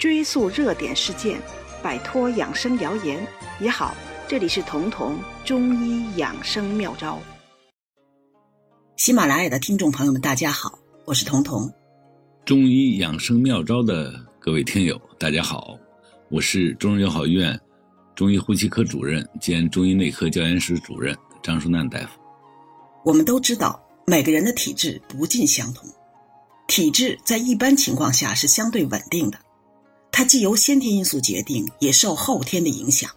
追溯热点事件，摆脱养生谣言也好。这里是彤彤中医养生妙招。喜马拉雅的听众朋友们，大家好，我是彤彤。中医养生妙招的各位听友，大家好，我是中日友好医院中医呼吸科主任兼中医内科教研室主任张淑楠大夫。我们都知道，每个人的体质不尽相同，体质在一般情况下是相对稳定的，它既由先天因素决定，也受后天的影响。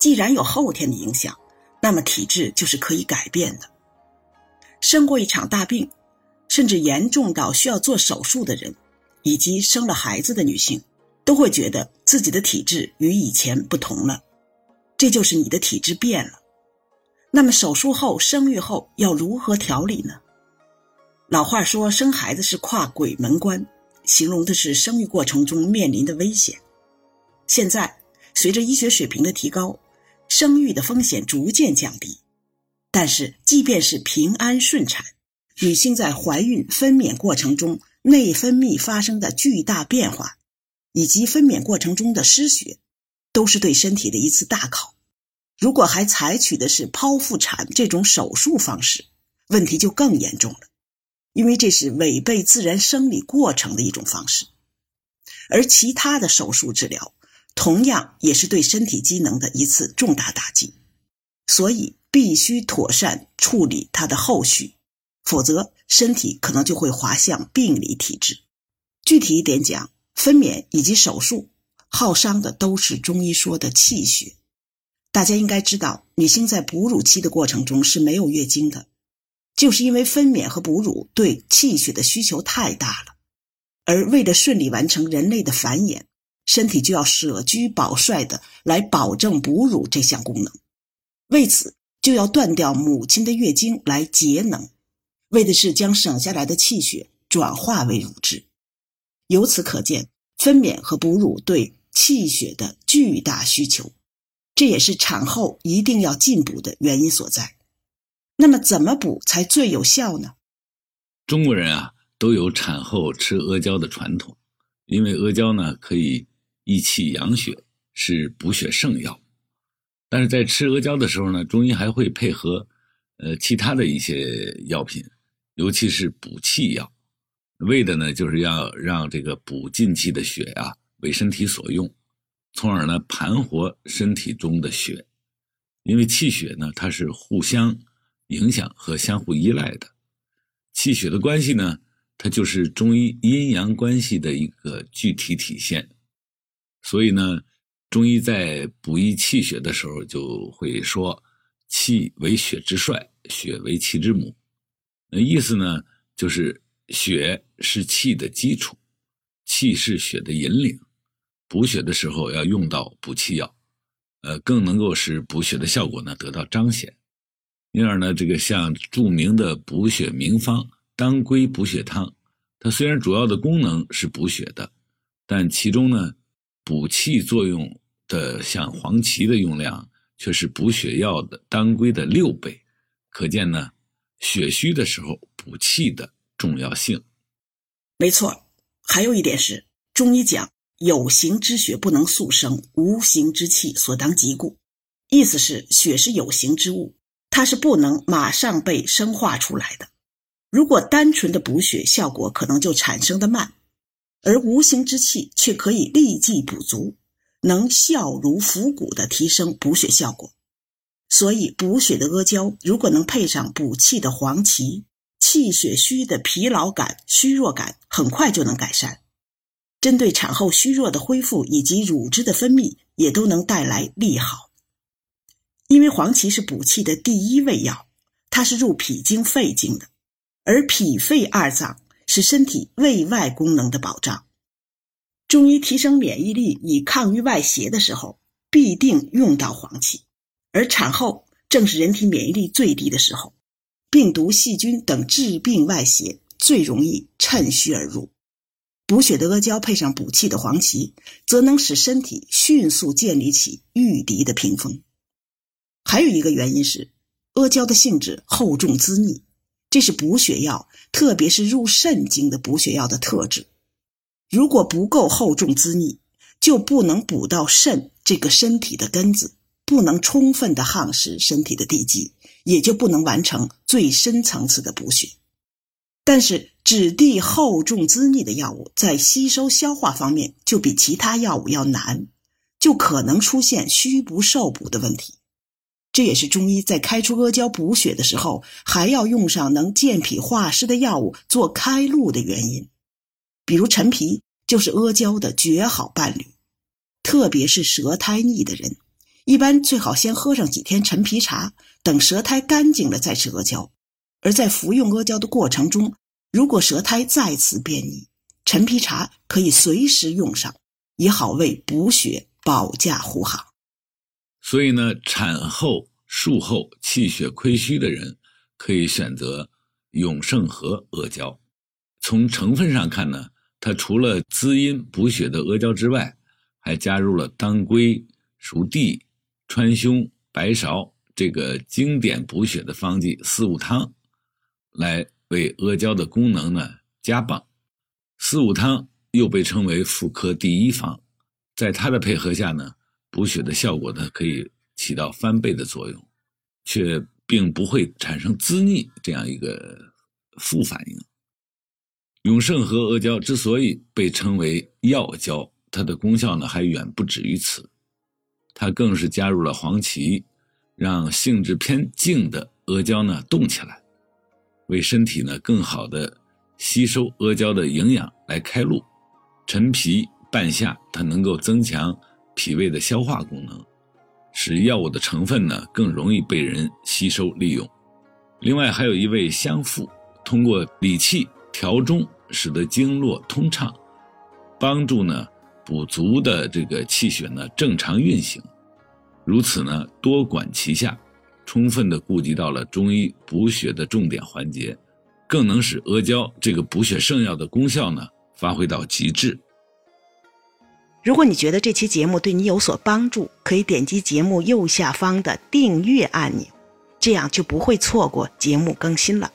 既然有后天的影响，那么体质就是可以改变的。生过一场大病，甚至严重到需要做手术的人，以及生了孩子的女性，都会觉得自己的体质与以前不同了。这就是你的体质变了。那么手术后、生育后要如何调理呢？老话说，生孩子是跨鬼门关，形容的是生育过程中面临的危险。现在随着医学水平的提高，生育的风险逐渐降低。但是，即便是平安顺产，女性在怀孕分娩过程中内分泌发生的巨大变化，以及分娩过程中的失血，都是对身体的一次大考。如果还采取的是剖腹产这种手术方式，问题就更严重了，因为这是违背自然生理过程的一种方式。而其他的手术治疗，同样也是对身体机能的一次重大打击，所以。必须妥善处理它的后续，否则身体可能就会滑向病理体质。具体一点讲，分娩以及手术耗伤的都是中医说的气血。大家应该知道，女性在哺乳期的过程中是没有月经的，就是因为分娩和哺乳对气血的需求太大了。而为了顺利完成人类的繁衍，身体就要舍居保帅的来保证哺乳这项功能。为此。就要断掉母亲的月经来节能，为的是将省下来的气血转化为乳汁。由此可见，分娩和哺乳对气血的巨大需求，这也是产后一定要进补的原因所在。那么，怎么补才最有效呢？中国人啊，都有产后吃阿胶的传统，因为阿胶呢可以益气养血，是补血圣药。但是在吃阿胶的时候呢，中医还会配合，呃，其他的一些药品，尤其是补气药，为的呢就是要让这个补进气的血呀为身体所用，从而呢盘活身体中的血，因为气血呢它是互相影响和相互依赖的，气血的关系呢它就是中医阴阳关系的一个具体体现，所以呢。中医在补益气血的时候，就会说：“气为血之帅，血为气之母。”那意思呢，就是血是气的基础，气是血的引领。补血的时候要用到补气药，呃，更能够使补血的效果呢得到彰显。因而呢，这个像著名的补血名方当归补血汤，它虽然主要的功能是补血的，但其中呢。补气作用的像黄芪的用量却是补血药的当归的六倍，可见呢，血虚的时候补气的重要性。没错，还有一点是，中医讲有形之血不能速生，无形之气所当即固，意思是血是有形之物，它是不能马上被生化出来的。如果单纯的补血，效果可能就产生的慢。而无形之气却可以立即补足，能效如伏骨的提升补血效果。所以补血的阿胶，如果能配上补气的黄芪，气血虚的疲劳感、虚弱感很快就能改善。针对产后虚弱的恢复以及乳汁的分泌，也都能带来利好。因为黄芪是补气的第一味药，它是入脾经、肺经的，而脾肺二脏。是身体胃外功能的保障。中医提升免疫力以抗御外邪的时候，必定用到黄芪。而产后正是人体免疫力最低的时候，病毒、细菌等致病外邪最容易趁虚而入。补血的阿胶配上补气的黄芪，则能使身体迅速建立起御敌的屏风。还有一个原因是，阿胶的性质厚重滋腻。这是补血药，特别是入肾经的补血药的特质。如果不够厚重滋腻，就不能补到肾这个身体的根子，不能充分的夯实身体的地基，也就不能完成最深层次的补血。但是，质地厚重滋腻的药物在吸收消化方面就比其他药物要难，就可能出现虚不受补的问题。这也是中医在开出阿胶补血的时候，还要用上能健脾化湿的药物做开路的原因。比如陈皮就是阿胶的绝好伴侣，特别是舌苔腻的人，一般最好先喝上几天陈皮茶，等舌苔干净了再吃阿胶。而在服用阿胶的过程中，如果舌苔再次变腻，陈皮茶可以随时用上，也好为补血保驾护航。所以呢，产后、术后气血亏虚的人，可以选择永盛和阿胶。从成分上看呢，它除了滋阴补血的阿胶之外，还加入了当归、熟地、川芎、白芍这个经典补血的方剂四物汤。来为阿胶的功能呢加棒，四物汤又被称为妇科第一方，在它的配合下呢，补血的效果呢可以起到翻倍的作用，却并不会产生滋腻这样一个副反应。永盛和阿胶之所以被称为药胶，它的功效呢还远不止于此，它更是加入了黄芪，让性质偏静的阿胶呢动起来。为身体呢更好的吸收阿胶的营养来开路，陈皮、半夏它能够增强脾胃的消化功能，使药物的成分呢更容易被人吸收利用。另外还有一味香附，通过理气调中，使得经络通畅，帮助呢补足的这个气血呢正常运行。如此呢多管齐下。充分的顾及到了中医补血的重点环节，更能使阿胶这个补血圣药的功效呢发挥到极致。如果你觉得这期节目对你有所帮助，可以点击节目右下方的订阅按钮，这样就不会错过节目更新了。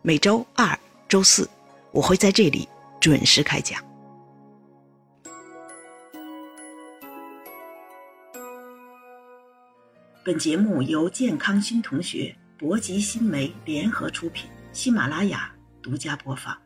每周二、周四我会在这里准时开讲。本节目由健康新同学、博吉新媒联合出品，喜马拉雅独家播放。